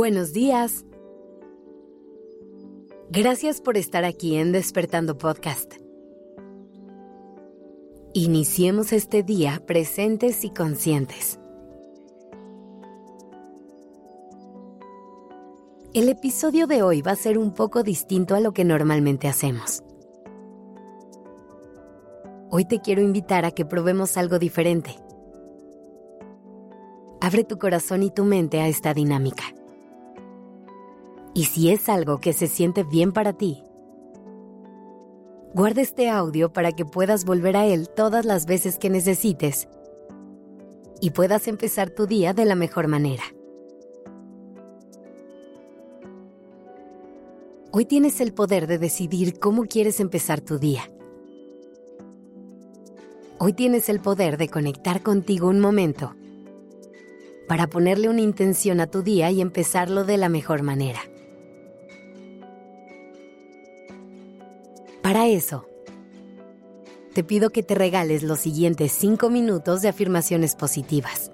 Buenos días. Gracias por estar aquí en Despertando Podcast. Iniciemos este día presentes y conscientes. El episodio de hoy va a ser un poco distinto a lo que normalmente hacemos. Hoy te quiero invitar a que probemos algo diferente. Abre tu corazón y tu mente a esta dinámica. Y si es algo que se siente bien para ti, guarda este audio para que puedas volver a él todas las veces que necesites y puedas empezar tu día de la mejor manera. Hoy tienes el poder de decidir cómo quieres empezar tu día. Hoy tienes el poder de conectar contigo un momento para ponerle una intención a tu día y empezarlo de la mejor manera. Para eso, te pido que te regales los siguientes 5 minutos de afirmaciones positivas,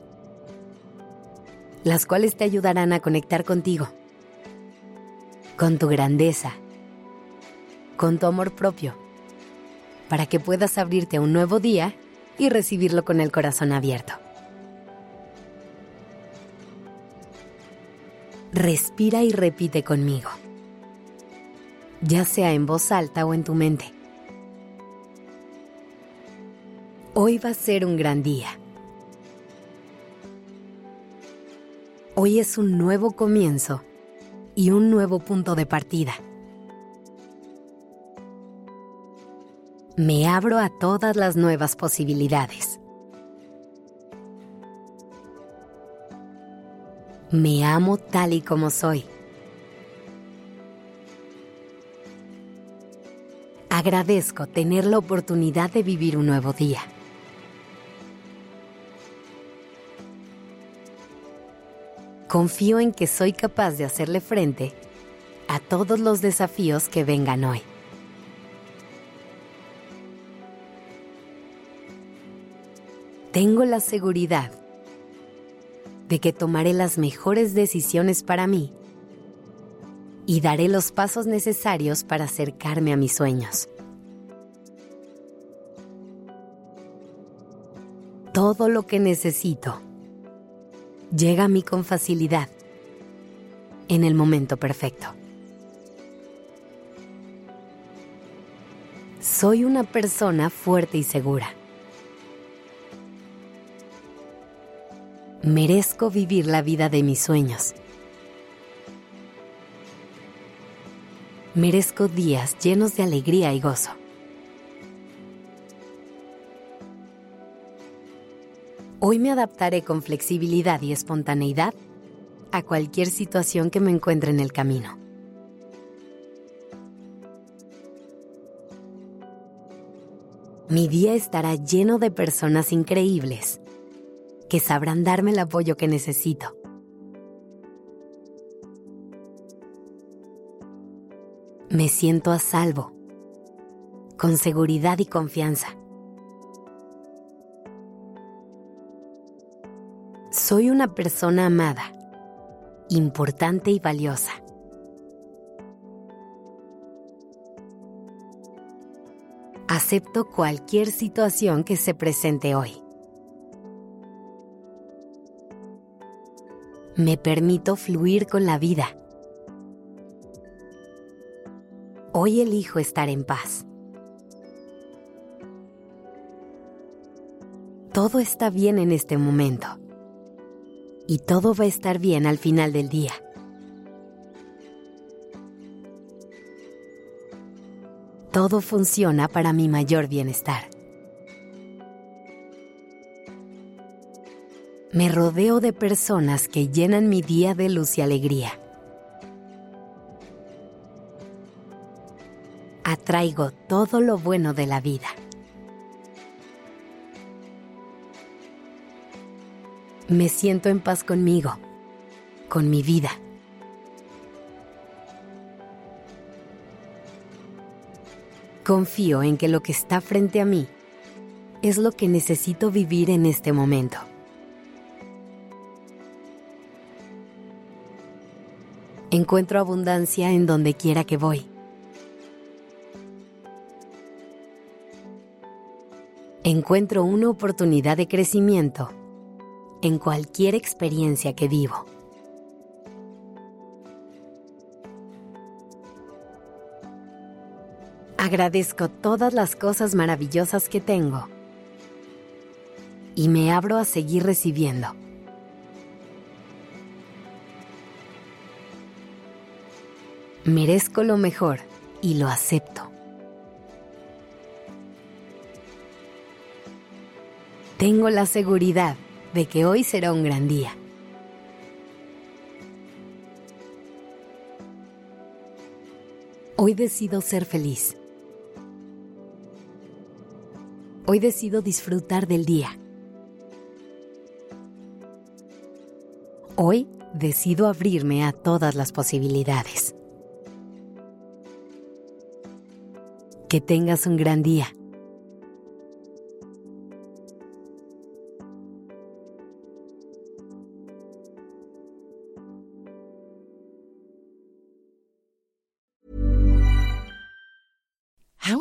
las cuales te ayudarán a conectar contigo, con tu grandeza, con tu amor propio, para que puedas abrirte a un nuevo día y recibirlo con el corazón abierto. Respira y repite conmigo ya sea en voz alta o en tu mente. Hoy va a ser un gran día. Hoy es un nuevo comienzo y un nuevo punto de partida. Me abro a todas las nuevas posibilidades. Me amo tal y como soy. Agradezco tener la oportunidad de vivir un nuevo día. Confío en que soy capaz de hacerle frente a todos los desafíos que vengan hoy. Tengo la seguridad de que tomaré las mejores decisiones para mí y daré los pasos necesarios para acercarme a mis sueños. Todo lo que necesito llega a mí con facilidad, en el momento perfecto. Soy una persona fuerte y segura. Merezco vivir la vida de mis sueños merezco días llenos de alegría y gozo. Hoy me adaptaré con flexibilidad y espontaneidad a cualquier situación que me encuentre en el camino. Mi día estará lleno de personas increíbles que sabrán darme el apoyo que necesito. me siento a salvo, con seguridad y confianza. Soy una persona amada, importante y valiosa. Acepto cualquier situación que se presente hoy. Me permito fluir con la vida Hoy elijo estar en paz. Todo está bien en este momento. Y todo va a estar bien al final del día. Todo funciona para mi mayor bienestar. Me rodeo de personas que llenan mi día de luz y alegría. atraigo todo lo bueno de la vida. Me siento en paz conmigo, con mi vida. Confío en que lo que está frente a mí es lo que necesito vivir en este momento. Encuentro abundancia en donde quiera que voy. Encuentro una oportunidad de crecimiento en cualquier experiencia que vivo. Agradezco todas las cosas maravillosas que tengo y me abro a seguir recibiendo. Merezco lo mejor y lo acepto. Tengo la seguridad de que hoy será un gran día. Hoy decido ser feliz. Hoy decido disfrutar del día. Hoy decido abrirme a todas las posibilidades. Que tengas un gran día.